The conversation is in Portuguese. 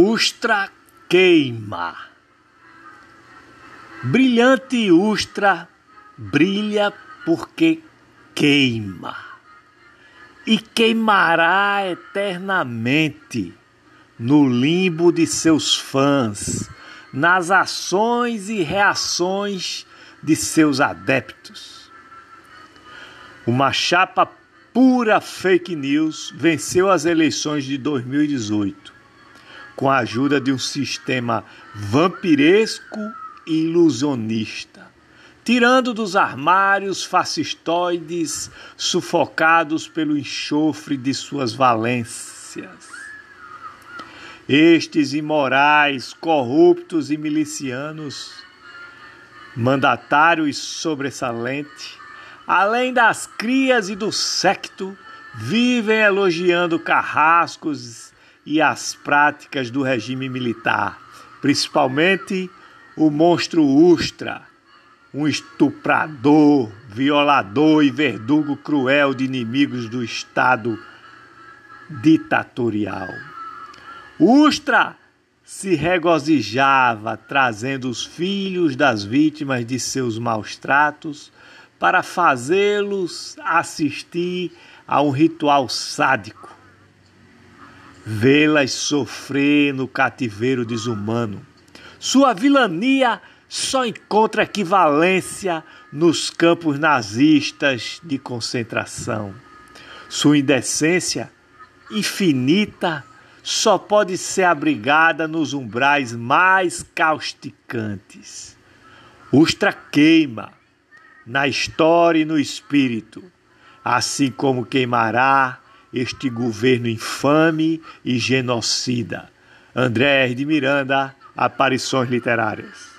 Ustra queima. Brilhante Ustra brilha porque queima. E queimará eternamente no limbo de seus fãs, nas ações e reações de seus adeptos. Uma chapa pura fake news venceu as eleições de 2018 com a ajuda de um sistema vampiresco e ilusionista, tirando dos armários fascistoides sufocados pelo enxofre de suas valências. Estes imorais, corruptos e milicianos, mandatário e sobressalente, além das crias e do secto, vivem elogiando carrascos e as práticas do regime militar, principalmente o monstro Ustra, um estuprador, violador e verdugo cruel de inimigos do Estado ditatorial. Ustra se regozijava trazendo os filhos das vítimas de seus maus tratos para fazê-los assistir a um ritual sádico vê-las sofrer no cativeiro desumano. Sua vilania só encontra equivalência nos campos nazistas de concentração. Sua indecência infinita só pode ser abrigada nos umbrais mais causticantes. Ustra queima na história e no espírito, assim como queimará este governo infame e genocida. André de Miranda, Aparições Literárias.